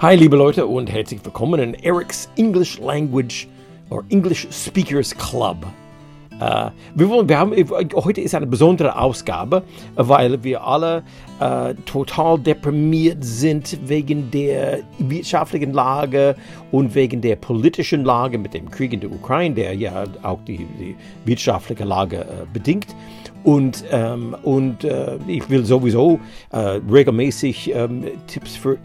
Hi, liebe Leute, und herzlich willkommen in Eric's English Language or English Speakers Club. Uh, wir, wollen, wir haben, heute ist eine besondere Ausgabe, weil wir alle uh, total deprimiert sind wegen der wirtschaftlichen Lage und wegen der politischen Lage mit dem Krieg in der Ukraine, der ja auch die, die wirtschaftliche Lage uh, bedingt. Und, ähm, und ich will sowieso regelmäßig ähm, Tipps für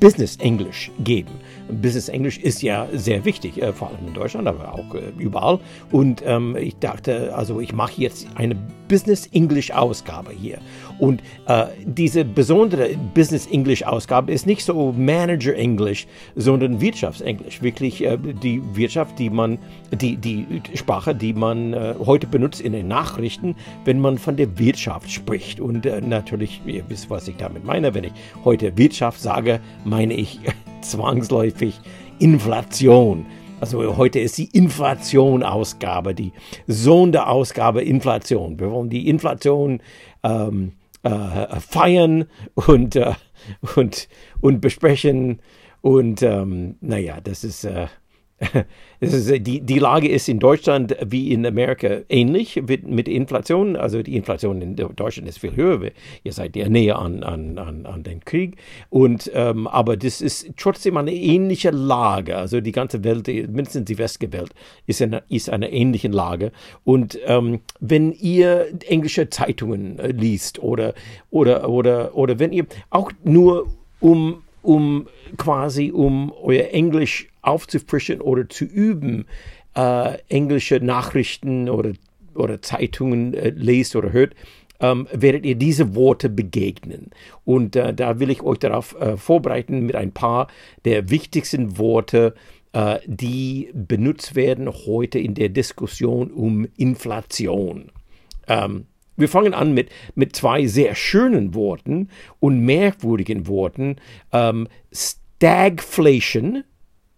Business English geben. Business English ist ja sehr wichtig, äh, vor allem in Deutschland, aber auch äh, überall. Und ähm, ich dachte, also ich mache jetzt eine Business English Ausgabe hier. Und äh, diese besondere Business English Ausgabe ist nicht so Manager English, sondern Wirtschaftsenglisch. Wirklich äh, die Wirtschaft, die man, die, die Sprache, die man äh, heute benutzt in den Nachrichten, wenn man von der Wirtschaft spricht. Und äh, natürlich, ihr wisst, was ich damit meine. Wenn ich heute Wirtschaft sage, meine ich zwangsläufig Inflation. Also heute ist die Inflation-Ausgabe, die Sonderausgabe Inflation. Wir wollen die Inflation ähm, äh, feiern und, äh, und, und besprechen. Und ähm, naja, das ist, äh, ist, die, die Lage ist in Deutschland wie in Amerika ähnlich mit, mit Inflation. Also die Inflation in Deutschland ist viel höher. Ihr seid ja näher an, an, an, an den Krieg. Und, ähm, aber das ist trotzdem eine ähnliche Lage. Also die ganze Welt, mindestens die westliche Welt, ist in einer, ist eine ähnliche Lage. Und ähm, wenn ihr englische Zeitungen äh, liest oder, oder, oder, oder wenn ihr auch nur um um quasi um euer Englisch aufzufrischen oder zu üben, äh, englische Nachrichten oder, oder Zeitungen äh, lest oder hört, ähm, werdet ihr diese Worte begegnen. Und äh, da will ich euch darauf äh, vorbereiten mit ein paar der wichtigsten Worte, äh, die benutzt werden heute in der Diskussion um Inflation. Ähm, wir fangen an mit, mit zwei sehr schönen Worten und merkwürdigen Worten. Ähm, Stagflation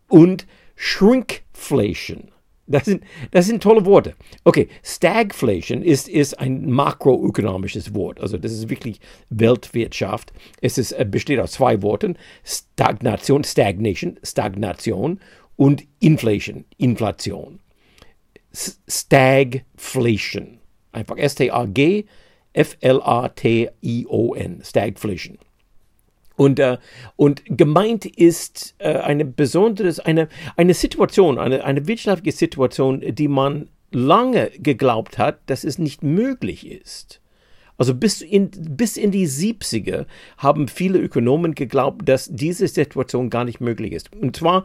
und Shrinkflation. Das sind, das sind tolle Worte. Okay, Stagflation ist, ist ein makroökonomisches Wort. Also das ist wirklich Weltwirtschaft. Es ist, äh, besteht aus zwei Worten. Stagnation, Stagnation, Stagnation und Inflation, Inflation. Stagflation. Einfach S-T-A-G-F-L-A-T-I-O-N, Stagflation. Und, äh, und gemeint ist äh, eine besondere, eine, eine Situation, eine, eine wirtschaftliche Situation, die man lange geglaubt hat, dass es nicht möglich ist. Also bis in, bis in die 70er haben viele Ökonomen geglaubt, dass diese Situation gar nicht möglich ist. Und zwar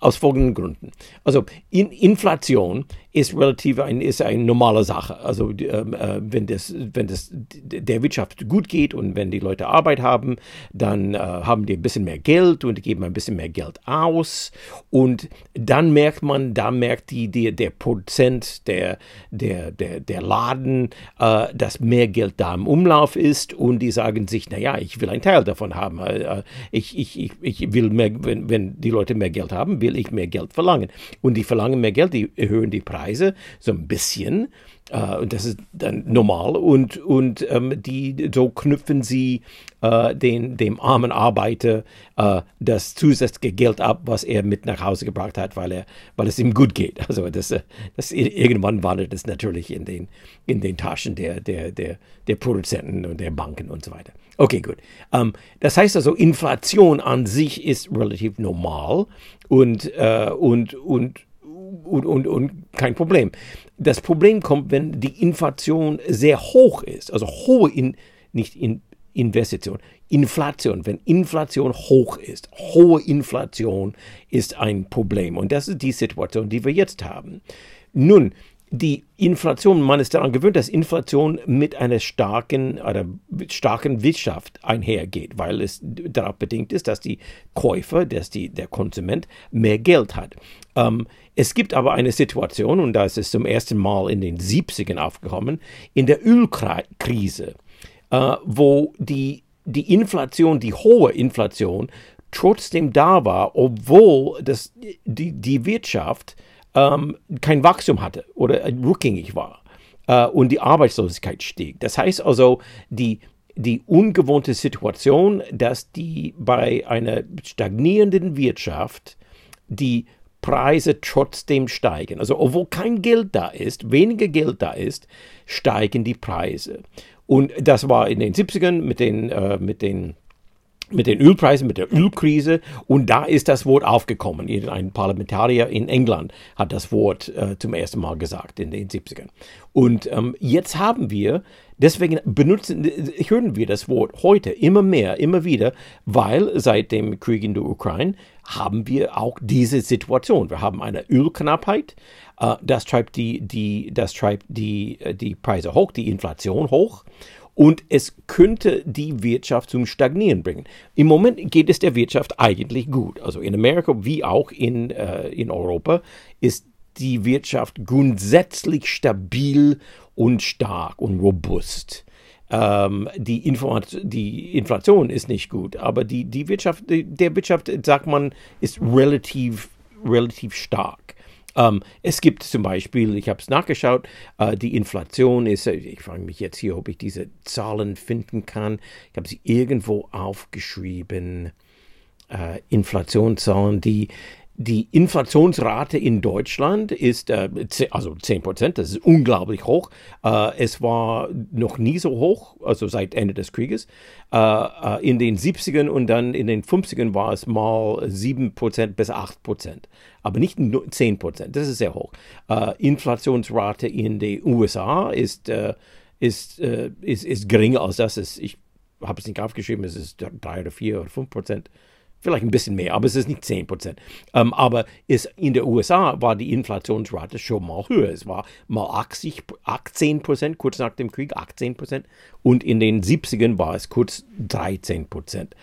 aus folgenden Gründen. Also in, Inflation ist relativ ein, ist eine normale Sache. Also ähm, äh, wenn, das, wenn das der Wirtschaft gut geht und wenn die Leute Arbeit haben, dann äh, haben die ein bisschen mehr Geld und geben ein bisschen mehr Geld aus. Und dann merkt man, da merkt die, die der Prozent, der, der, der, der Laden, äh, dass mehr Geld da im Umlauf ist und die sagen sich, naja, ich will einen Teil davon haben. Äh, ich, ich, ich, ich will mehr, wenn, wenn die Leute mehr Geld haben, will ich mehr Geld verlangen. Und die verlangen mehr Geld, die erhöhen die Preise. Preise, so ein bisschen. Äh, und das ist dann normal. Und, und ähm, die, so knüpfen sie äh, den, dem armen Arbeiter äh, das zusätzliche Geld ab, was er mit nach Hause gebracht hat, weil, er, weil es ihm gut geht. Also das, das irgendwann wandert es natürlich in den, in den Taschen der, der, der, der Produzenten und der Banken und so weiter. Okay, gut. Um, ähm, das heißt also, Inflation an sich ist relativ normal und, äh, und, und und, und, und kein Problem. Das Problem kommt, wenn die Inflation sehr hoch ist, also hohe, in, nicht in, Investition, Inflation, wenn Inflation hoch ist, hohe Inflation ist ein Problem. Und das ist die Situation, die wir jetzt haben. Nun, die Inflation, man ist daran gewöhnt, dass Inflation mit einer starken, oder starken Wirtschaft einhergeht, weil es darauf bedingt ist, dass die Käufer, dass die, der Konsument mehr Geld hat. Ähm, es gibt aber eine Situation, und da ist es zum ersten Mal in den 70ern aufgekommen, in der Ölkrise, äh, wo die, die Inflation, die hohe Inflation, trotzdem da war, obwohl das, die, die Wirtschaft ähm, kein Wachstum hatte oder rückgängig war äh, und die Arbeitslosigkeit stieg. Das heißt also, die, die ungewohnte Situation, dass die bei einer stagnierenden Wirtschaft die Preise trotzdem steigen. Also obwohl kein Geld da ist, weniger Geld da ist, steigen die Preise. Und das war in den 70ern mit den, äh, mit den mit den Ölpreisen, mit der Ölkrise. Und da ist das Wort aufgekommen. Ein Parlamentarier in England hat das Wort äh, zum ersten Mal gesagt in den 70ern. Und ähm, jetzt haben wir, deswegen benutzen, hören wir das Wort heute immer mehr, immer wieder, weil seit dem Krieg in der Ukraine haben wir auch diese Situation. Wir haben eine Ölknappheit. Äh, das treibt die, die, das treibt die, äh, die Preise hoch, die Inflation hoch und es könnte die Wirtschaft zum Stagnieren bringen. Im Moment geht es der Wirtschaft eigentlich gut. Also in Amerika wie auch in, äh, in Europa ist die Wirtschaft grundsätzlich stabil und stark und robust. Ähm, die, die, Inflation ist nicht gut, aber die, die Wirtschaft, der Wirtschaft, sagt man, ist relativ, relativ stark. Ähm, es gibt zum Beispiel, ich habe es nachgeschaut, äh, die Inflation ist, äh, ich frage mich jetzt hier, ob ich diese Zahlen finden kann. Ich habe sie irgendwo aufgeschrieben. Äh, Inflationszahlen, die die Inflationsrate in Deutschland ist äh, also 10 Prozent, das ist unglaublich hoch. Äh, es war noch nie so hoch, also seit Ende des Krieges. Äh, in den 70ern und dann in den 50ern war es mal 7 Prozent bis 8 Prozent, aber nicht nur 10 Prozent, das ist sehr hoch. Inflationsrate in den USA ist, ist, ist, ist geringer als das. Ich habe es nicht aufgeschrieben, es ist 3 oder 4 oder 5 Prozent vielleicht ein bisschen mehr, aber es ist nicht 10 Prozent. Ähm, aber es, in den USA war die Inflationsrate schon mal höher. Es war mal 80, 18 Prozent, kurz nach dem Krieg 18 Prozent. Und in den 70ern war es kurz 13 Prozent.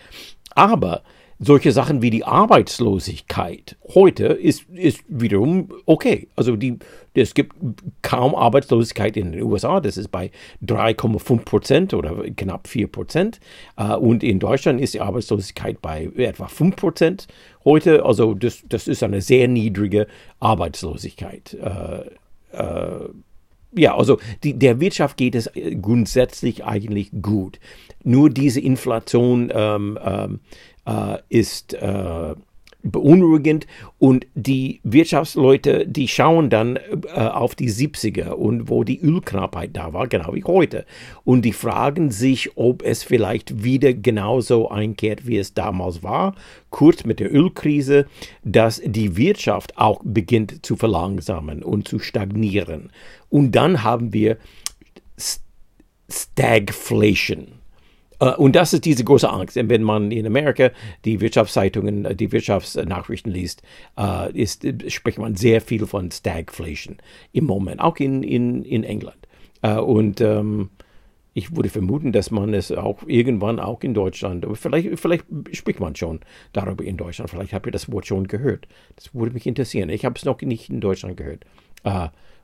Aber solche Sachen wie die Arbeitslosigkeit heute ist, ist wiederum okay. Also die, es gibt kaum Arbeitslosigkeit in den USA, das ist bei 3,5 Prozent oder knapp 4 Prozent. Äh, und in Deutschland ist die Arbeitslosigkeit bei etwa 5 Prozent heute. Also das, das ist eine sehr niedrige Arbeitslosigkeit. Äh, äh, ja, also die, der Wirtschaft geht es grundsätzlich eigentlich gut. Nur diese Inflation ähm, ähm, äh, ist äh, beunruhigend und die Wirtschaftsleute, die schauen dann äh, auf die 70er und wo die Ölknappheit da war, genau wie heute. Und die fragen sich, ob es vielleicht wieder genauso einkehrt, wie es damals war, kurz mit der Ölkrise, dass die Wirtschaft auch beginnt zu verlangsamen und zu stagnieren. Und dann haben wir Stagflation. Äh, und das ist diese große Angst. Wenn man in Amerika die Wirtschaftszeitungen, äh, die Wirtschaftsnachrichten liest, äh, ist, spricht man sehr viel von Stagflation im Moment, auch in, in, in England. Und ähm, ich würde vermuten, dass man es auch irgendwann auch in Deutschland, vielleicht, vielleicht spricht man schon darüber in Deutschland, vielleicht habt ihr das Wort schon gehört. Das würde mich interessieren. Ich habe es noch nicht in Deutschland gehört.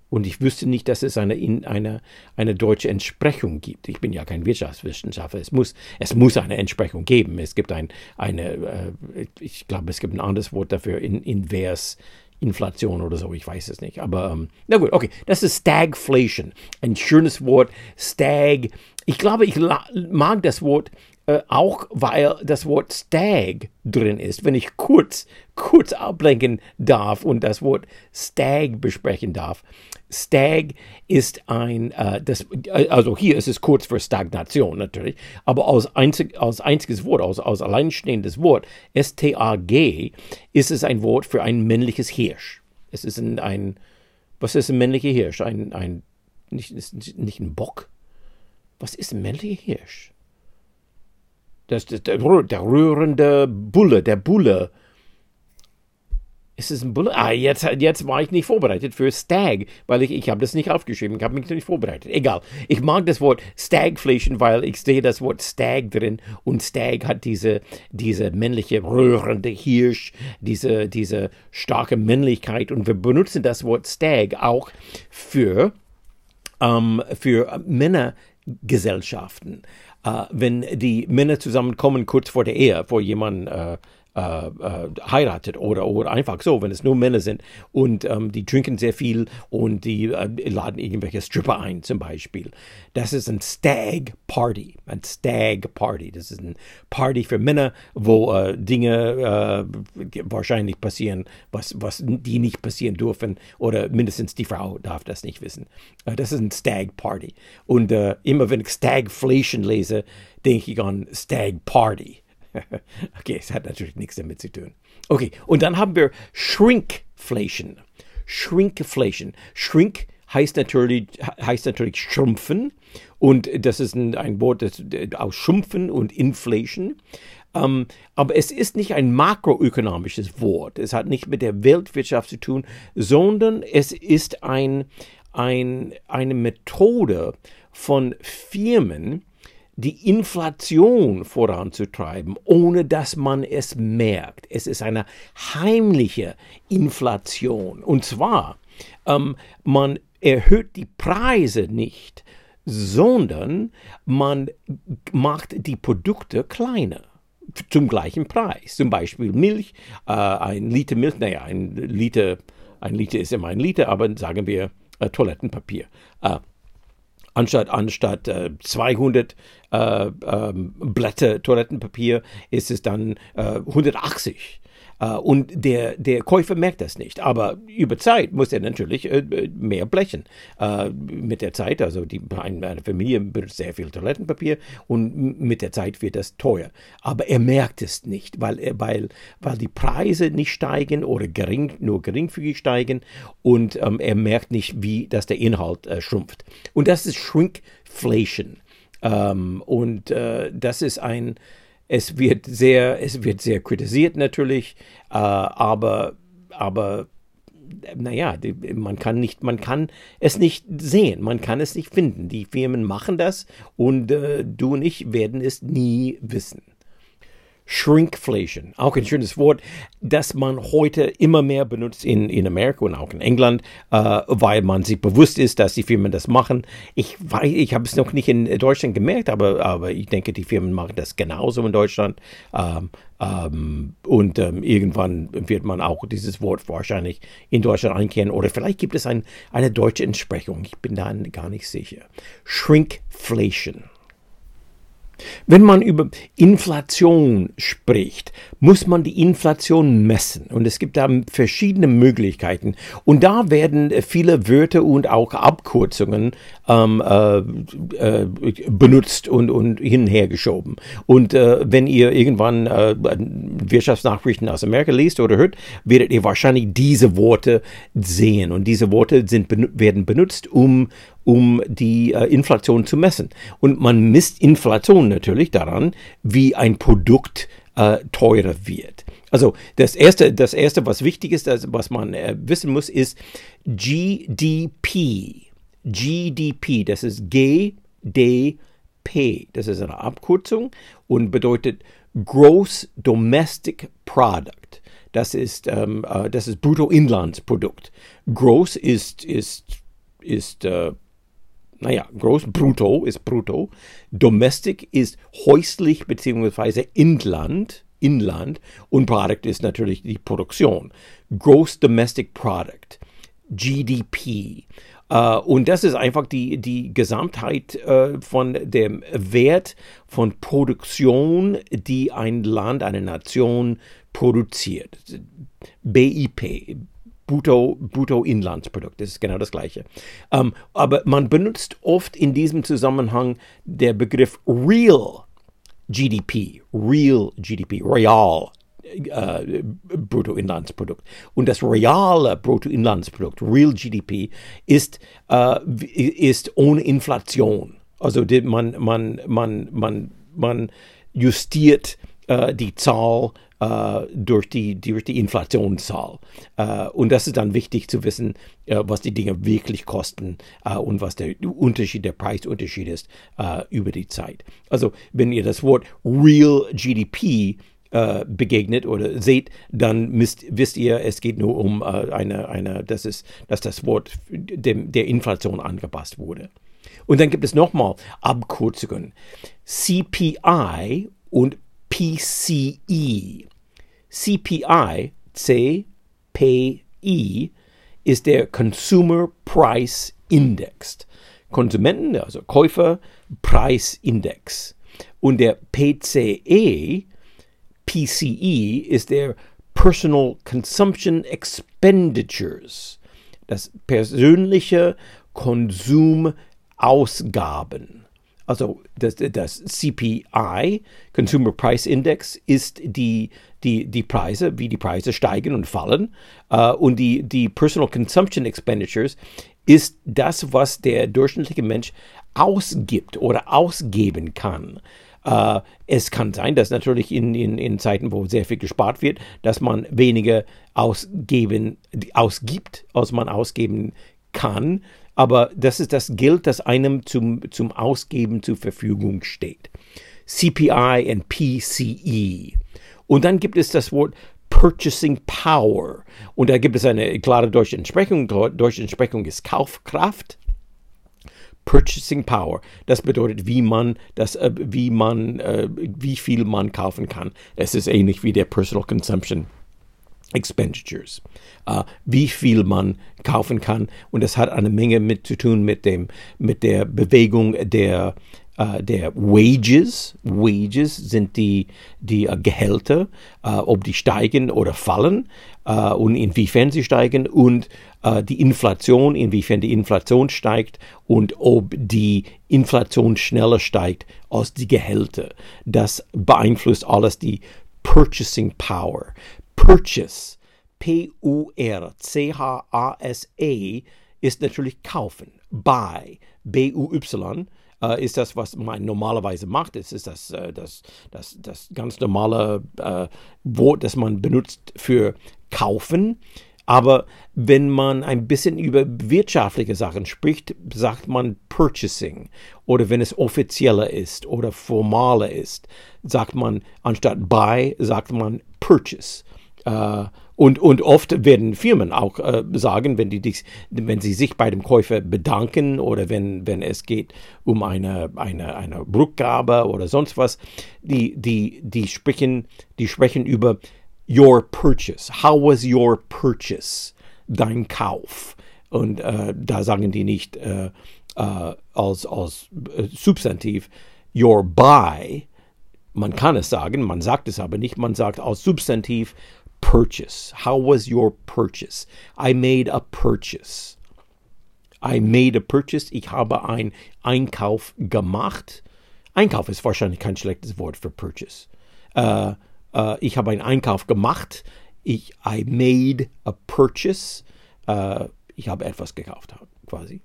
Und ich wüsste nicht, dass es eine, eine, eine deutsche Entsprechung gibt. Ich bin ja kein Wirtschaftswissenschaftler. Es muss, es muss eine Entsprechung geben. Es gibt ein, eine, äh, ich glaube, es gibt ein anderes Wort dafür, in, invers. Inflation oder so, ich weiß es nicht. Aber ähm, na gut, okay, das ist Stagflation. Ein schönes Wort. Stag. Ich glaube, ich mag das Wort äh, auch weil das Wort Stag drin ist. Wenn ich kurz, kurz ablenken darf und das Wort Stag besprechen darf. Stag ist ein, äh, das, also hier ist es kurz für Stagnation natürlich, aber als, einzig, als einziges Wort, als, als alleinstehendes Wort, S-T-A-G, ist es ein Wort für ein männliches Hirsch. Es ist ein, ein was ist ein männlicher Hirsch? Ein, ein nicht, nicht ein Bock? Was ist ein männlicher Hirsch? Das, das, der, der rührende Bulle, der Bulle. Ist es ein Bulle? Ah, jetzt, jetzt war ich nicht vorbereitet für Stag, weil ich, ich habe das nicht aufgeschrieben, ich habe mich nicht vorbereitet. Egal. Ich mag das Wort Stagflation, weil ich sehe das Wort Stag drin und Stag hat diese, diese männliche, rührende Hirsch, diese, diese starke Männlichkeit und wir benutzen das Wort Stag auch für, ähm, für Männergesellschaften äh, wenn die Männer zusammenkommen kurz vor der Ehe, vor jemand äh, äh, äh, heiratet oder, oder einfach so, wenn es nur Männer sind und ähm, die trinken sehr viel und die äh, laden irgendwelche Stripper ein zum Beispiel. Das ist ein Stag Party, ein Stag Party. Das ist ein Party für Männer, wo äh, Dinge äh, wahrscheinlich passieren, was, was die nicht passieren dürfen oder mindestens die Frau darf das nicht wissen. Das ist ein Stag Party. Und immer wenn ich Stagflation lese, denke ich an Stag Party. okay, es hat natürlich nichts damit zu tun. Okay, und dann haben wir Shrinkflation. Shrinkflation. Shrink heißt natürlich, heißt natürlich schrumpfen. Und das ist ein, ein Wort das, aus Schrumpfen und Inflation. Ähm, aber es ist nicht ein makroökonomisches Wort. Es hat nicht mit der Weltwirtschaft zu tun, sondern es ist ein, ein, eine Methode von Firmen, die Inflation voranzutreiben, ohne dass man es merkt. Es ist eine heimliche Inflation. Und zwar, ähm, man erhöht die Preise nicht, sondern man macht die Produkte kleiner zum gleichen Preis. Zum Beispiel Milch, äh, ein Liter Milch, naja, ein Liter, ein Liter ist immer ein Liter, aber sagen wir äh, Toilettenpapier. Äh, anstatt, anstatt äh, 200 äh, ähm, Blätter Toilettenpapier ist es dann äh, 180. Äh, und der, der Käufer merkt das nicht. Aber über Zeit muss er natürlich äh, mehr blechen. Äh, mit der Zeit, also die, eine Familie benutzt sehr viel Toilettenpapier und mit der Zeit wird das teuer. Aber er merkt es nicht, weil, weil, weil die Preise nicht steigen oder gering, nur geringfügig steigen und ähm, er merkt nicht, wie dass der Inhalt schrumpft. Und das ist Shrinkflation. Ähm, und das ist ein es wird sehr, es wird sehr kritisiert natürlich, äh, aber, aber naja, man kann nicht, man kann es nicht sehen, man kann es nicht finden. Die Firmen machen das und äh, du und ich werden es nie wissen. Shrinkflation, auch ein schönes Wort, das man heute immer mehr benutzt in, in Amerika und auch in England, äh, weil man sich bewusst ist, dass die Firmen das machen. Ich weiß, ich habe es noch nicht in Deutschland gemerkt, aber, aber ich denke, die Firmen machen das genauso in Deutschland. Ähm, ähm, und ähm, irgendwann wird man auch dieses Wort wahrscheinlich in Deutschland einkehren oder vielleicht gibt es ein, eine deutsche Entsprechung. Ich bin da gar nicht sicher. Shrinkflation. Wenn man über Inflation spricht, muss man die Inflation messen. Und es gibt da verschiedene Möglichkeiten. Und da werden viele Wörter und auch Abkürzungen ähm, äh, äh, benutzt und, und hin und her geschoben. Und äh, wenn ihr irgendwann äh, Wirtschaftsnachrichten aus Amerika liest oder hört, werdet ihr wahrscheinlich diese Worte sehen. Und diese Worte sind, werden benutzt, um um die äh, Inflation zu messen. Und man misst Inflation natürlich daran, wie ein Produkt äh, teurer wird. Also das erste, das erste, was wichtig ist, das, was man äh, wissen muss, ist GDP. GDP, das ist GDP. Das ist eine Abkürzung und bedeutet Gross Domestic Product. Das ist, ähm, äh, das ist Bruttoinlandsprodukt. Gross ist, ist, ist äh, naja, groß, brutto ist brutto. Domestic ist häuslich beziehungsweise Inland, Inland und Product ist natürlich die Produktion. Gross Domestic Product, GDP. Uh, und das ist einfach die, die Gesamtheit uh, von dem Wert von Produktion, die ein Land, eine Nation produziert. BIP, Brutto, Bruttoinlandsprodukt. Das ist genau das Gleiche. Ähm, aber man benutzt oft in diesem Zusammenhang der Begriff Real GDP, Real GDP, Real äh, Bruttoinlandsprodukt. Und das reale Bruttoinlandsprodukt, Real GDP, ist, äh, ist ohne Inflation. Also man, man, man, man, man justiert äh, die Zahl durch, die, durch die Inflationszahl. Äh, und das ist dann wichtig zu wissen, äh, was die Dinge wirklich kosten äh, und was der Unterschied, der Preisunterschied ist äh, über die Zeit. Also wenn ihr das Wort Real GDP äh, begegnet oder seht, dann müsst, wisst ihr, es geht nur um eine, eine das ist, dass das Wort dem, der Inflation angepasst wurde. Und dann gibt es nochmal Abkürzungen. CPI und PCE. CPI, CPI, ist der Consumer Price Index. Konsumenten, also Käufer, Preisindex. Und der PCE, PCE, ist der Personal Consumption Expenditures, das persönliche Konsumausgaben. Also das, das CPI, Consumer Price Index, ist die, die, die Preise, wie die Preise steigen und fallen. Uh, und die, die Personal Consumption Expenditures ist das, was der durchschnittliche Mensch ausgibt oder ausgeben kann. Uh, es kann sein, dass natürlich in, in, in Zeiten, wo sehr viel gespart wird, dass man weniger ausgeben, ausgibt, als man ausgeben kann aber das ist das Geld, das einem zum, zum Ausgeben zur Verfügung steht. CPI und PCE. Und dann gibt es das Wort Purchasing Power. Und da gibt es eine klare deutsche Entsprechung. Deutsche Entsprechung ist Kaufkraft. Purchasing Power. Das bedeutet, wie man das, äh, wie man, äh, wie viel man kaufen kann. Es ist ähnlich wie der Personal Consumption Expenditures, uh, wie viel man kaufen kann. Und das hat eine Menge mit zu tun mit, dem, mit der Bewegung der, uh, der Wages. Wages sind die, die uh, Gehälter, ob die steigen oder fallen und inwiefern sie steigen und die Inflation, inwiefern die Inflation steigt und ob die Inflation schneller steigt als die Gehälter. Das beeinflusst alles die Purchasing Power. Purchase, P-U-R-C-H-A-S-E, ist natürlich kaufen. Buy, B-U-Y, äh, ist das, was man normalerweise macht. Es ist das, äh, das, das, das ganz normale äh, Wort, das man benutzt für kaufen. Aber wenn man ein bisschen über wirtschaftliche Sachen spricht, sagt man Purchasing. Oder wenn es offizieller ist oder formaler ist, sagt man anstatt Buy, sagt man Purchase. Äh, und, und oft werden Firmen auch äh, sagen, wenn, die, wenn sie sich bei dem Käufer bedanken oder wenn, wenn es geht um eine, eine, eine Rückgabe oder sonst was, die, die, die, sprechen, die sprechen über your purchase. How was your purchase? Dein Kauf. Und äh, da sagen die nicht äh, äh als, als äh, Substantiv your buy. Man kann es sagen, man sagt es aber nicht, man sagt als Substantiv purchase. How was your purchase? I made a purchase. I made a purchase. Ich habe einen Einkauf gemacht. Einkauf ist wahrscheinlich kein schlechtes Wort für purchase. Uh, uh, ich habe einen Einkauf gemacht. Ich, I made a purchase. Uh, ich habe etwas gekauft, quasi.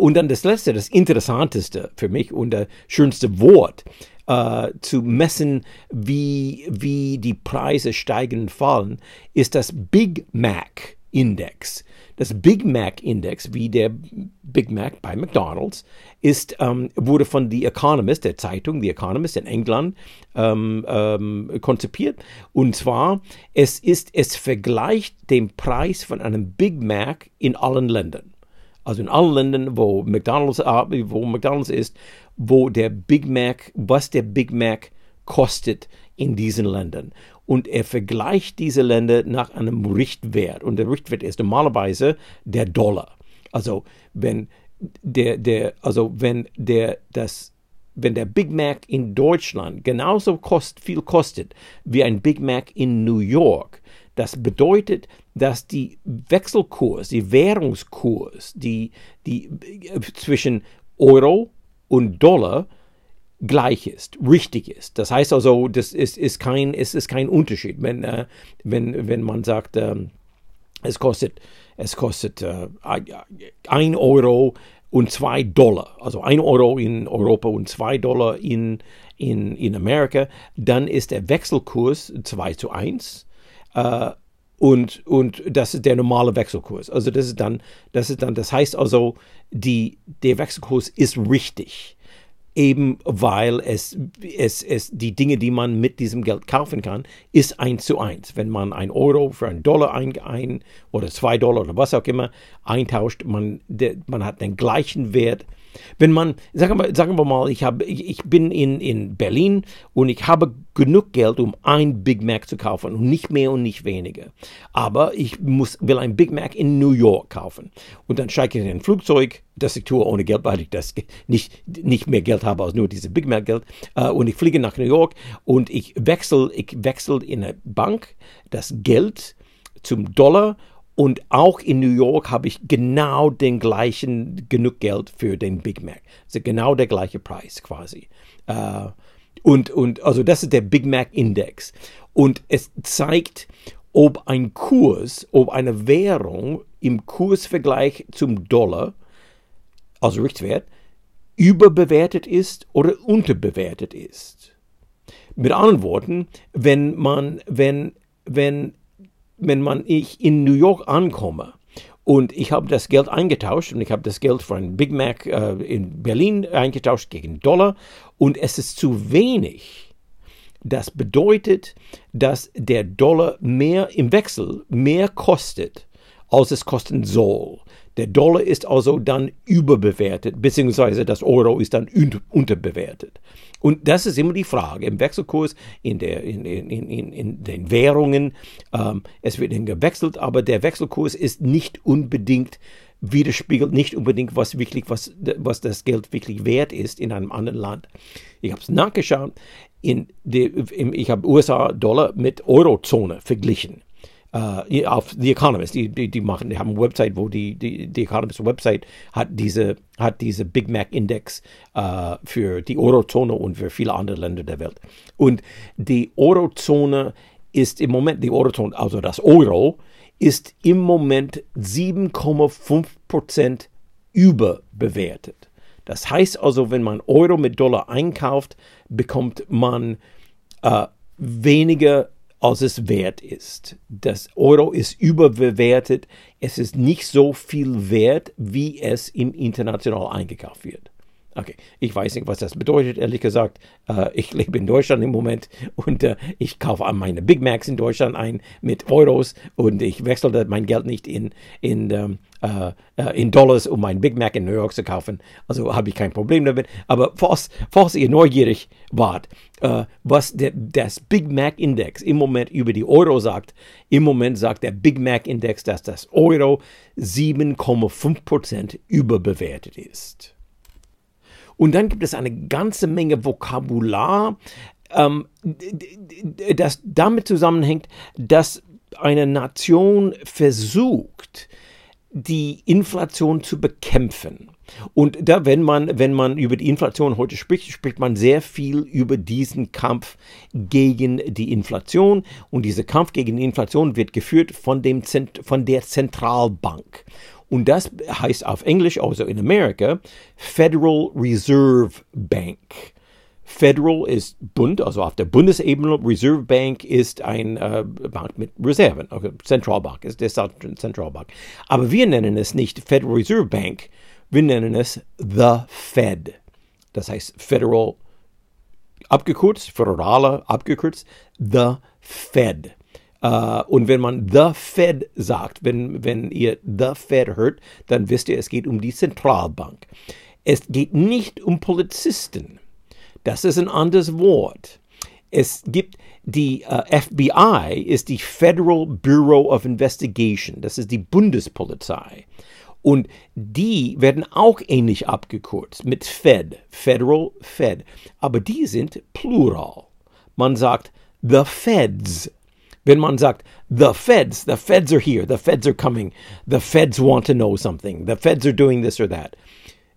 und dann das letzte, das interessanteste für mich und das schönste Wort äh, zu messen, wie, wie die Preise steigen und fallen, ist das Big Mac Index. Das Big Mac Index, wie der Big Mac bei McDonald's, ist, ähm, wurde von The Economist, der Zeitung The Economist in England, ähm, ähm, konzipiert. Und zwar, es ist, es vergleicht den Preis von einem Big Mac in allen Ländern. Also in allen Ländern, wo McDonald's, wo McDonald's ist, wo der Big Mac, was der Big Mac kostet in diesen Ländern. Und er vergleicht diese Länder nach einem Richtwert. Und der Richtwert ist normalerweise der Dollar. Also wenn der, der, also wenn der, das, wenn der Big Mac in Deutschland genauso kost, viel kostet wie ein Big Mac in New York, das bedeutet, dass die Wechselkurs, die Währungskurs, die, die äh, zwischen Euro und Dollar gleich ist, richtig ist. Das heißt also, das ist, ist, kein, es ist kein Unterschied, wenn, äh, wenn, wenn man sagt, äh, es kostet, es kostet äh, 1 Euro und 2 Dollar, also 1 Euro in Europa und 2 Dollar in, in, in Amerika, dann ist der Wechselkurs 2 zu 1 äh, und, und das ist der normale Wechselkurs. Also das ist dann, das ist dann, das heißt also, die, der Wechselkurs ist richtig. eben weil es, es, es die Dinge, die man mit diesem Geld kaufen kann, ist eins zu eins. Wenn man ein Euro für einen Dollar ein, ein oder zwei Dollar oder was auch immer eintauscht, man, der, man hat den gleichen Wert wenn man, sagen wir, sagen wir mal, ich, hab, ich, ich bin in, in Berlin und ich habe genug Geld, um ein Big Mac zu kaufen und nicht mehr und nicht weniger. Aber ich muss, will ein Big Mac in New York kaufen. Und dann steige ich in ein Flugzeug, das ich tue ohne Geld, weil ich das nicht, nicht mehr Geld habe als nur diese Big Mac Geld. Äh, und ich fliege nach New York und ich wechsle, ich wechsle in eine Bank das Geld zum Dollar und auch in New York habe ich genau den gleichen, genug Geld für den Big Mac. Also genau der gleiche Preis quasi. Uh, und, und also das ist der Big Mac Index. Und es zeigt, ob ein Kurs, ob eine Währung im Kursvergleich zum Dollar, also Richtwert, überbewertet ist oder unterbewertet ist. Mit anderen Worten, wenn man, wenn, wenn wenn man ich in New York ankomme und ich habe das Geld eingetauscht und ich habe das Geld für ein Big Mac äh, in Berlin eingetauscht gegen Dollar und es ist zu wenig. Das bedeutet, dass der Dollar mehr im Wechsel mehr kostet, als es kosten soll. Der Dollar ist also dann überbewertet, beziehungsweise das Euro ist dann unterbewertet. Und das ist immer die Frage im Wechselkurs, in, der, in, in, in, in den Währungen. Ähm, es wird gewechselt, aber der Wechselkurs ist nicht unbedingt widerspiegelt nicht unbedingt, was wirklich, was, was das Geld wirklich wert ist in einem anderen Land. Ich habe es nachgeschaut. In die, ich habe USA-Dollar mit Eurozone verglichen äh, auf The Economist, die, die, die machen, die haben eine Website, wo die, die, die Economist Website hat diese, hat diese Big Mac Index äh, für die Eurozone und für viele andere Länder der Welt. Und die Eurozone ist im Moment, die Eurozone, also das Euro, ist im Moment 7,5 Prozent überbewertet. Das heißt also, wenn man Euro mit Dollar einkauft, bekommt man äh, weniger als es wert ist. Das Euro ist überbewertet. Es ist nicht so viel wert, wie es im international eingekauft wird. Okay, ich weiß nicht, was das bedeutet, ehrlich gesagt. Äh, ich lebe in Deutschland im Moment und äh, ich kaufe meine Big Macs in Deutschland ein mit Euros und ich wechsle mein Geld nicht in, in, ähm, äh, äh, in Dollars, um mein Big Mac in New York zu kaufen. Also habe ich kein Problem damit. Aber falls, falls ihr neugierig wart, äh, was der, das Big Mac Index im Moment über die Euro sagt, im Moment sagt der Big Mac Index, dass das Euro 7,5% überbewertet ist. Und dann gibt es eine ganze Menge Vokabular, ähm, das damit zusammenhängt, dass eine Nation versucht, die Inflation zu bekämpfen. Und da, wenn man, wenn man über die Inflation heute spricht, spricht man sehr viel über diesen Kampf gegen die Inflation. Und dieser Kampf gegen die Inflation wird geführt von, dem Zent von der Zentralbank. Und das heißt auf Englisch, also in Amerika, Federal Reserve Bank. Federal ist Bund, also auf der Bundesebene. Reserve Bank ist ein äh, Bank mit Reserven. Okay, Zentralbank ist der Zentralbank. Aber wir nennen es nicht Federal Reserve Bank, wir nennen es The Fed. Das heißt Federal abgekürzt, föderale abgekürzt, The Fed. Uh, und wenn man The Fed sagt, wenn, wenn ihr The Fed hört, dann wisst ihr, es geht um die Zentralbank. Es geht nicht um Polizisten. Das ist ein anderes Wort. Es gibt die uh, äh, FBI, ist die Federal Bureau of Investigation. Das ist die Bundespolizei. Und die werden auch ähnlich abgekürzt mit Fed, Federal Fed. Aber die sind plural. Man sagt The Feds wenn man sagt, the feds, the feds are here, the feds are coming, the feds want to know something, the feds are doing this or that.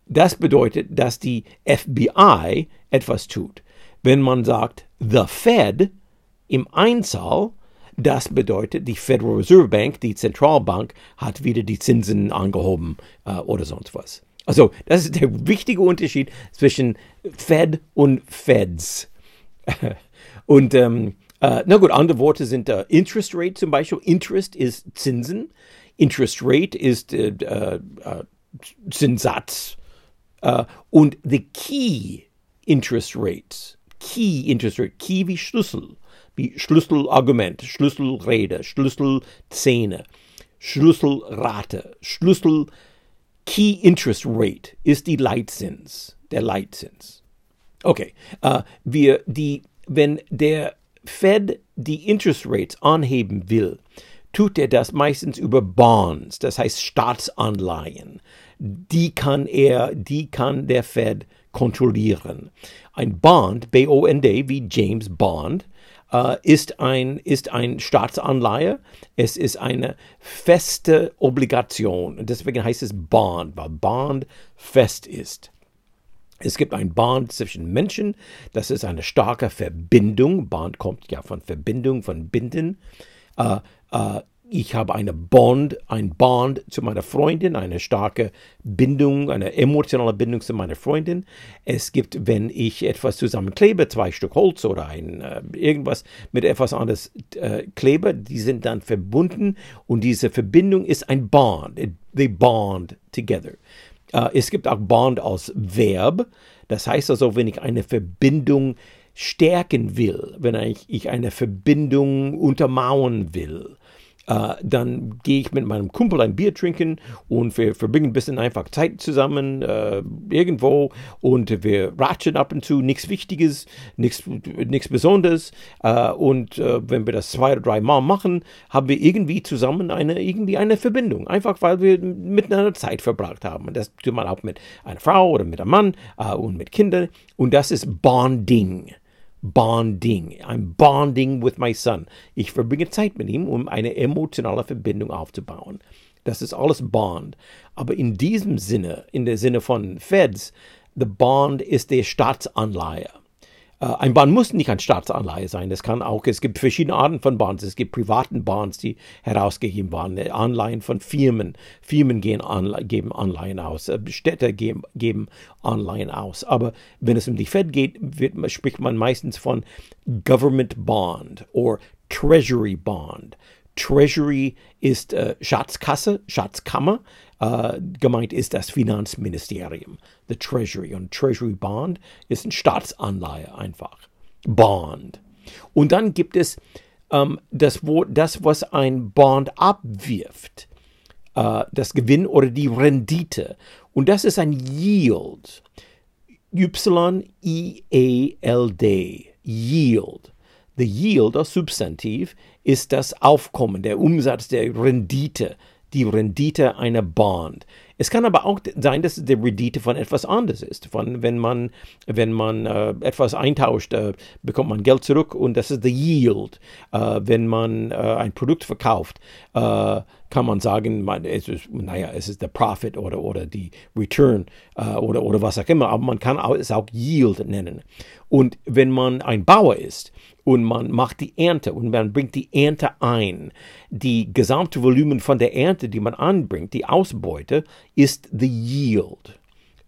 Das bedeutet, dass die FBI etwas tut. Wenn man sagt, the Fed im Einzahl, das bedeutet, die Federal Reserve Bank, die Zentralbank, hat wieder die Zinsen angehoben äh, oder sonst was. Also, das ist der wichtige Unterschied zwischen Fed und Feds. und ähm, Uh, na gut, andere Worte sind uh, Interest Rate zum Beispiel. Interest ist Zinsen. Interest Rate ist uh, Zinssatz. und the key interest rates. Key interest rate. Key wie Schlüssel. Wie Schlüsselargument, Schlüsselrede, Schlüsselszene, Schlüsselrate, Schlüssel Key Interest Rate ist die Leitzins, der Leitzins. Okay, wir die, wenn der Fed die Interest Rates anheben will, tut er das meistens über Bonds, das heißt Staatsanleihen. Die kann er, die kann der Fed kontrollieren. Ein Bond, B-O-N-D, wie James Bond, äh, ist, ein, ist ein Staatsanleihe. Es ist eine feste Obligation. Deswegen heißt es Bond, weil Bond fest ist. Es gibt ein Bond zwischen Menschen, das ist eine starke Verbindung. Bond kommt ja von Verbindung, von Binden. Äh, äh, ich habe eine Bond, ein Bond zu meiner Freundin, eine starke Bindung, eine emotionale Bindung zu meiner Freundin. Es gibt, wenn ich etwas zusammenklebe, zwei Stück Holz oder ein äh, irgendwas mit etwas anderes äh, klebe, die sind dann verbunden und diese Verbindung ist ein Bond. They bond together. Äh, es gibt auch Bond als Verb. Das heißt also, wenn ich eine Verbindung stärken will, wenn ich eine Verbindung untermauern will, äh, dann gehe ich mit meinem Kumpel ein Bier trinken und wir verbringen ein bisschen einfach Zeit zusammen äh, irgendwo und wir ratschen ab und zu, nichts Wichtiges, nichts, Besonderes. Äh, und äh, wenn wir das zwei oder drei Mal machen, haben wir irgendwie zusammen eine, irgendwie eine Verbindung. Einfach weil wir miteinander Zeit verbracht haben. Und das tut man auch mit einer Frau oder mit einem Mann äh, und mit Kindern. Und das ist Bonding. Bonding. I'm bonding with my son. Ich verbringe Zeit mit ihm, um eine emotionale Verbindung aufzubauen. Das ist alles Bond. Aber in diesem Sinne, in der Sinne von Feds, the Bond ist der Staatsanleihe. Äh, ein Bond muss nicht ein Staatsanleihe sein. Es kann auch, es gibt verschiedene Arten von Bonds. Es gibt privaten Bonds, die herausgegeben werden, Anleihen von Firmen. Firmen gehen Anle geben Anleihen aus, äh, Städte geben, geben Anleihen aus. Aber wenn es um die Fed geht, wird, spricht man meistens von Government Bond oder Treasury Bond. Treasury ist äh, Schatzkasse, Schatzkammer. Äh, gemeint ist das Finanzministerium, the Treasury. Und Treasury Bond ist ein Staatsanleihe einfach. Bond. Und dann gibt es ähm, das, wo, das, was ein Bond abwirft, äh, das Gewinn oder die Rendite. Und das ist ein Yield. Y-I-E-L-D. Yield. The yield, das Substantiv, ist das Aufkommen, der Umsatz, der Rendite, die Rendite einer Bond. Es kann aber auch sein, dass die Rendite von etwas anderes ist. Von, wenn man, wenn man äh, etwas eintauscht, äh, bekommt man Geld zurück und das ist the yield. Äh, wenn man äh, ein Produkt verkauft, äh, kann man sagen, man, es ist, naja, es ist der Profit oder, oder die Return äh, oder, oder was auch immer, aber man kann es auch Yield nennen. Und wenn man ein Bauer ist und man macht die Ernte und man bringt die Ernte ein, die gesamte Volumen von der Ernte, die man anbringt, die Ausbeute, ist the Yield.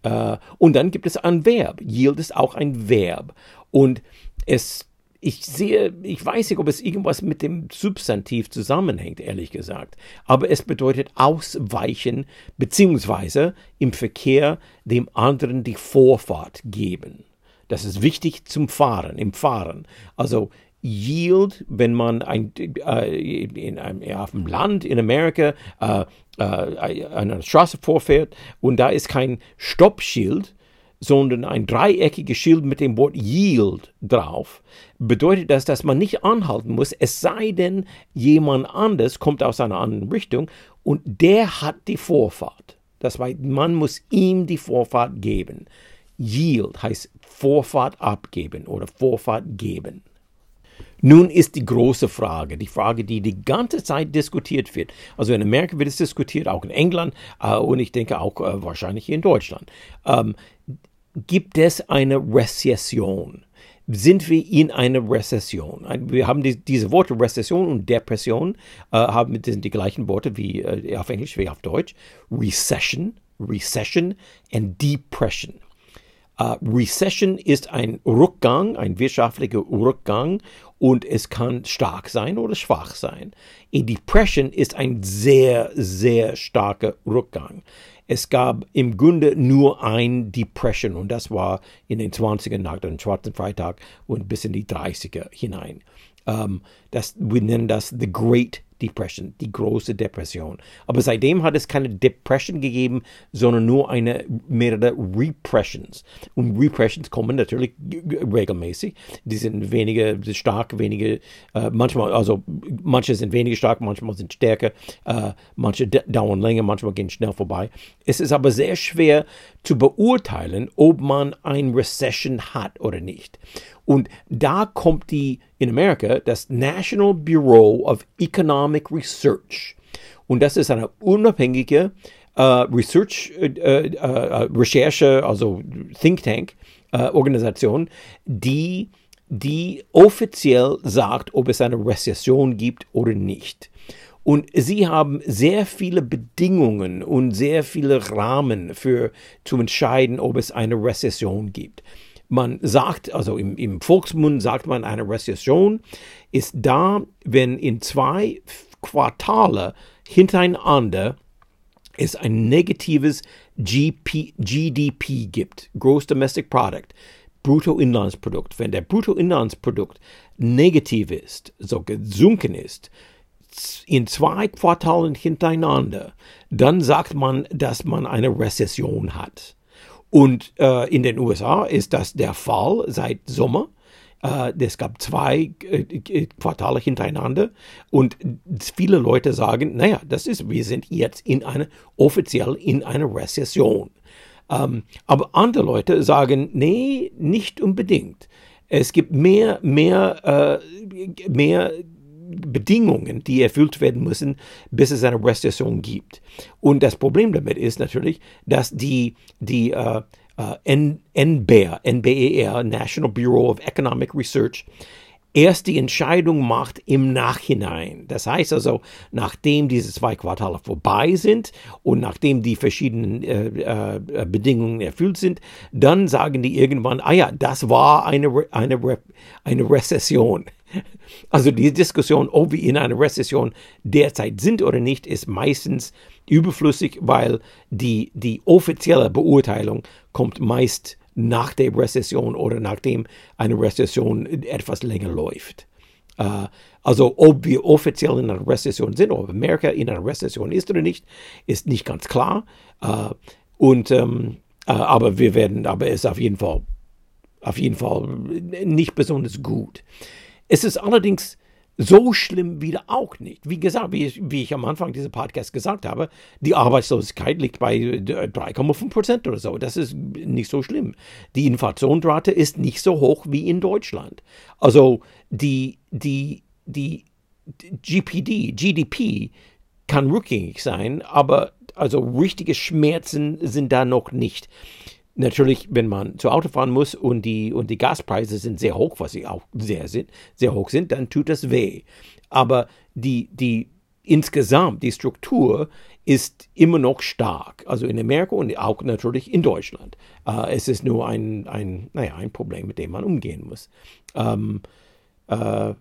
Uh, und dann gibt es ein Verb. Yield ist auch ein Verb. Und es ich sehe, ich weiß nicht, ob es irgendwas mit dem Substantiv zusammenhängt, ehrlich gesagt. Aber es bedeutet ausweichen, beziehungsweise im Verkehr dem anderen die Vorfahrt geben. Das ist wichtig zum Fahren, im Fahren. Also Yield, wenn man ein, äh, in, in, auf dem Land in Amerika äh, äh, eine Straße vorfährt und da ist kein Stoppschild, sondern ein dreieckiges Schild mit dem Wort Yield drauf, bedeutet das, dass man nicht anhalten muss, es sei denn, jemand anders kommt aus einer anderen Richtung und der hat die Vorfahrt. Das heißt, man muss ihm die Vorfahrt geben. Yield heißt Vorfahrt abgeben oder Vorfahrt geben. Nun ist die große Frage, die Frage, die die ganze Zeit diskutiert wird. Also in Amerika wird es diskutiert, auch in England äh, und ich denke auch äh, wahrscheinlich hier in Deutschland. Ähm, gibt es eine Rezession? Sind wir in einer Rezession? Wir haben die, diese Worte Rezession und Depression, äh, haben, sind die gleichen Worte wie äh, auf Englisch wie auf Deutsch. Recession, Recession and Depression. Uh, Recession ist ein Rückgang, ein wirtschaftlicher Rückgang und es kann stark sein oder schwach sein. A Depression ist ein sehr, sehr starker Rückgang. Es gab im Grunde nur ein Depression und das war in den 20ern nach dem Schwarzen Freitag und bis in die 30er hinein. Um, ähm, das, wir nennen das The Great Depression, die große Depression. Aber seitdem hat es keine Depression gegeben, sondern nur eine mehrere Repressions. Und Repressions kommen natürlich regelmäßig. Die sind weniger stark, weniger, äh, manchmal, also manche sind weniger stark, manchmal sind stärker, äh, manche dauern länger, manchmal gehen schnell vorbei. Es ist aber sehr schwer zu beurteilen, ob man ein Recession hat oder nicht. Und da kommt die in Amerika das National Bureau of Economic Research. Und das ist eine unabhängige äh, Research, äh, äh, äh Recherche, also Think Tank äh, Organisation, die, die offiziell sagt, ob es eine Rezession gibt oder nicht. Und sie haben sehr viele Bedingungen und sehr viele Rahmen für zu entscheiden, ob es eine Rezession gibt. Man sagt, also im, im Volksmund sagt man, eine Rezession ist da, wenn in zwei Quartale hintereinander es ein negatives GP, GDP gibt, Gross Domestic Product, Bruttoinlandsprodukt. Wenn der Bruttoinlandsprodukt negativ ist, so gesunken ist, in zwei Quartalen hintereinander, dann sagt man, dass man eine Rezession hat. Und äh, in den USA ist das der Fall seit Sommer. Äh, es gab zwei äh, Quartale hintereinander und viele Leute sagen, naja, das ist, wir sind jetzt in eine, offiziell in einer Rezession. Ähm, aber andere Leute sagen, nee, nicht unbedingt. Es gibt mehr, mehr, äh, mehr Bedingungen, die erfüllt werden müssen, bis es eine Rezession gibt. Und das Problem damit ist natürlich, dass die, die uh, uh, NBER, NBER, National Bureau of Economic Research, erst die Entscheidung macht im Nachhinein. Das heißt also, nachdem diese zwei Quartale vorbei sind und nachdem die verschiedenen äh, äh, Bedingungen erfüllt sind, dann sagen die irgendwann, ah ja, das war eine, eine, eine Rezession. Also die Diskussion, ob wir in einer Rezession derzeit sind oder nicht, ist meistens überflüssig, weil die, die offizielle Beurteilung kommt meist nach der Rezession oder nachdem eine Rezession etwas länger läuft. Uh, also ob wir offiziell in einer Rezession sind, ob Amerika in einer Rezession ist oder nicht, ist nicht ganz klar. Uh, und um, uh, aber wir werden, aber es auf jeden Fall, auf jeden Fall nicht besonders gut. Es ist allerdings so schlimm wieder auch nicht. Wie gesagt, wie ich, wie ich am Anfang dieses Podcasts gesagt habe, die Arbeitslosigkeit liegt bei 3,5 Prozent oder so. Das ist nicht so schlimm. Die Inflationsrate ist nicht so hoch wie in Deutschland. Also die, die, die GPD, GDP kann rückgängig sein, aber also richtige Schmerzen sind da noch nicht. Natürlich, wenn man zu Auto fahren muss und die, und die Gaspreise sind sehr hoch, was sie auch sehr, sind, sehr hoch sind, dann tut das weh. Aber die, die insgesamt, die Struktur ist immer noch stark. Also in Amerika und auch natürlich in Deutschland. Äh, es ist nur ein, ein, naja, ein Problem, mit dem man umgehen muss. Ähm, äh,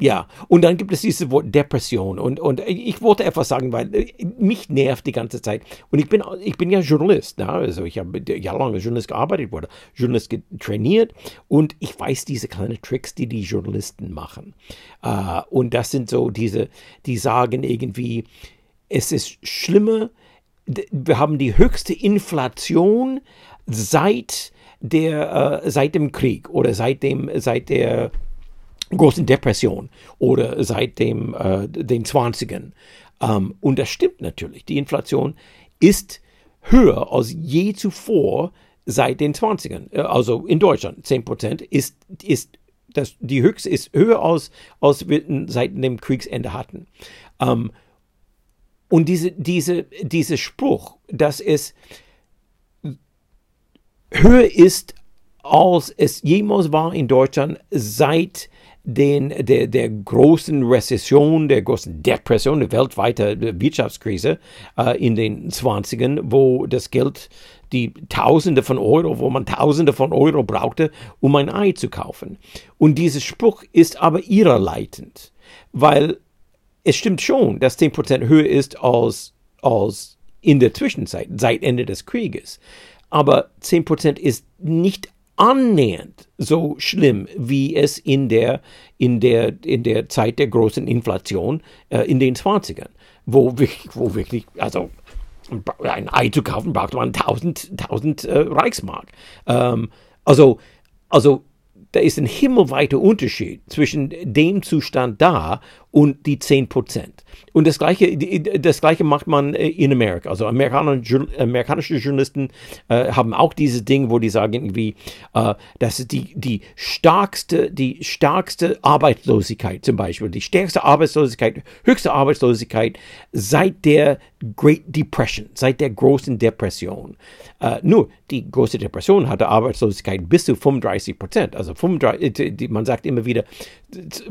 ja, und dann gibt es dieses Wort Depression. Und, und ich wollte etwas sagen, weil äh, mich nervt die ganze Zeit. Und ich bin, ich bin ja Journalist. Ne? Also ich habe jahrelang als Journalist gearbeitet, wurde Journalist trainiert. Und ich weiß diese kleinen Tricks, die die Journalisten machen. Uh, und das sind so diese, die sagen irgendwie, es ist schlimmer, wir haben die höchste Inflation seit der, uh, seit dem Krieg oder seit dem, seit der großen Depression oder seit dem, äh, den 20ern. Ähm, und das stimmt natürlich. Die Inflation ist höher als je zuvor seit den 20ern. Äh, also in Deutschland 10 Prozent ist, ist das, die höchste ist höher als, als wir seit dem Kriegsende hatten. Ähm, und diese, diese, dieser Spruch, dass es höher ist, als es jemals war in Deutschland seit den, der, der großen Rezession, der großen Depression, der weltweiten Wirtschaftskrise äh, in den 20ern, wo das Geld, die Tausende von Euro, wo man Tausende von Euro brauchte, um ein Ei zu kaufen. Und dieser Spruch ist aber irreleitend, weil es stimmt schon, dass 10% höher ist als, als in der Zwischenzeit, seit Ende des Krieges. Aber 10% ist nicht annähernd so schlimm, wie es in der, in der, in der Zeit der großen Inflation äh, in den 20ern, wo wo wirklich, also ein Ei zu kaufen, braucht man 1000, 1000 äh, Reichsmark. Ähm, also, also da ist ein himmelweiter Unterschied zwischen dem Zustand da und die 10 Prozent. Und das Gleiche, das Gleiche macht man äh, in Amerika. Also amerikanische, Journalisten äh, haben auch dieses Ding, wo die sagen irgendwie, äh, das ist die, die starkste, die starkste Arbeitslosigkeit zum Beispiel, die stärkste Arbeitslosigkeit, höchste Arbeitslosigkeit seit der Great Depression, seit der großen Depression. Äh, nur, die große Depression hatte Arbeitslosigkeit bis zu 35 Prozent. Also 35, man sagt immer wieder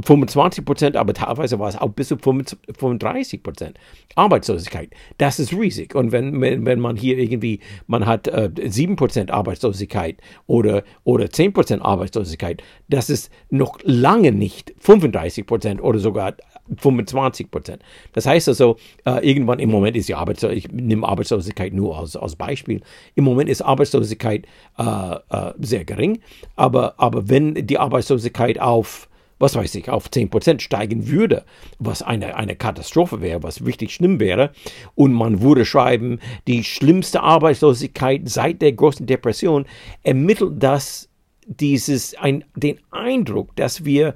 25 Prozent, aber teilweise war es auch bis zu 35 Prozent Arbeitslosigkeit. Das ist riesig. Und wenn, wenn, wenn man hier irgendwie, man hat äh, 7 Prozent Arbeitslosigkeit oder, oder 10 Prozent Arbeitslosigkeit, das ist noch lange nicht 35 Prozent oder sogar 25 Prozent. Das heißt also, äh, irgendwann im Moment ist die Arbeitslosigkeit, ich nehme Arbeitslosigkeit nur als, als Beispiel, im Moment ist Arbeitslosigkeit äh, äh, sehr gering, aber, aber wenn die Arbeitslosigkeit auf was weiß ich, auf 10% steigen würde, was eine, eine Katastrophe wäre, was richtig schlimm wäre. Und man würde schreiben, die schlimmste Arbeitslosigkeit seit der großen Depression, ermittelt das dieses, ein, den Eindruck, dass wir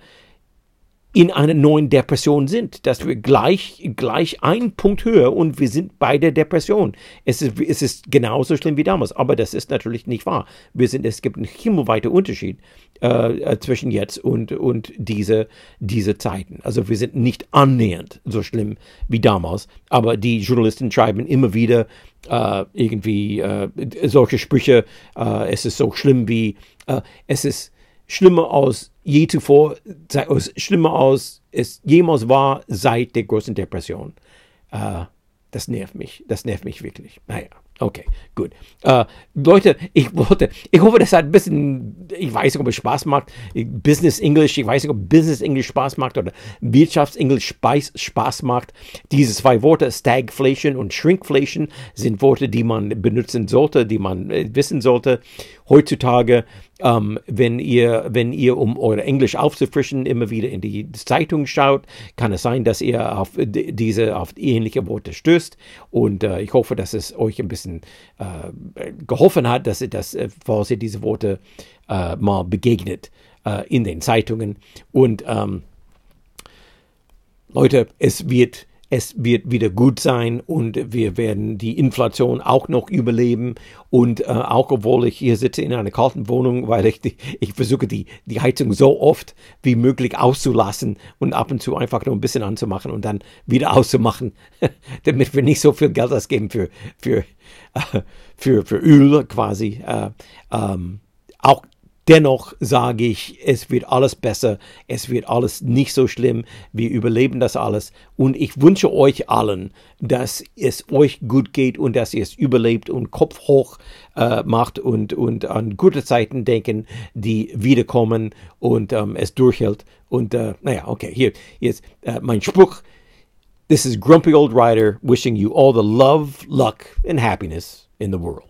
in einer neuen Depression sind, dass wir gleich, gleich einen Punkt höher und wir sind bei der Depression. Es ist, es ist genauso schlimm wie damals, aber das ist natürlich nicht wahr. Wir sind, es gibt einen himmelweiten Unterschied äh, zwischen jetzt und, und diese, diese Zeiten. Also wir sind nicht annähernd so schlimm wie damals, aber die Journalisten schreiben immer wieder äh, irgendwie äh, solche Sprüche, äh, es ist so schlimm wie, äh, es ist schlimmer als je zuvor, schlimmer als es jemals war seit der großen Depression. Äh, das nervt mich, das nervt mich wirklich. Naja, okay, gut. Äh, Leute, ich wollte, ich hoffe, das hat ein bisschen, ich weiß nicht, ob es Spaß macht, Business English, ich weiß nicht, ob Business English Spaß macht oder Wirtschaftsenglisch Spaß, Spaß macht. Diese zwei Worte, Stagflation und Shrinkflation, sind Worte, die man benutzen sollte, die man äh, wissen sollte. Heutzutage ähm, wenn, ihr, wenn ihr, um euer Englisch aufzufrischen, immer wieder in die Zeitung schaut, kann es sein, dass ihr auf diese, auf ähnliche Worte stößt. Und äh, ich hoffe, dass es euch ein bisschen äh, geholfen hat, dass ihr das, äh, falls ihr diese Worte äh, mal begegnet äh, in den Zeitungen. Und ähm, Leute, es wird es wird wieder gut sein und wir werden die Inflation auch noch überleben. Und äh, auch obwohl ich hier sitze in einer kalten Wohnung, weil ich, die, ich versuche die, die Heizung so oft wie möglich auszulassen und ab und zu einfach nur ein bisschen anzumachen und dann wieder auszumachen, damit wir nicht so viel Geld ausgeben für, für, äh, für, für Öl quasi. Äh, ähm, auch Dennoch sage ich, es wird alles besser, es wird alles nicht so schlimm, wir überleben das alles und ich wünsche euch allen, dass es euch gut geht und dass ihr es überlebt und Kopf hoch äh, macht und, und an gute Zeiten denken, die wiederkommen und ähm, es durchhält. Und äh, naja, okay, hier, jetzt äh, mein Spruch. This is Grumpy Old Rider wishing you all the love, luck and happiness in the world.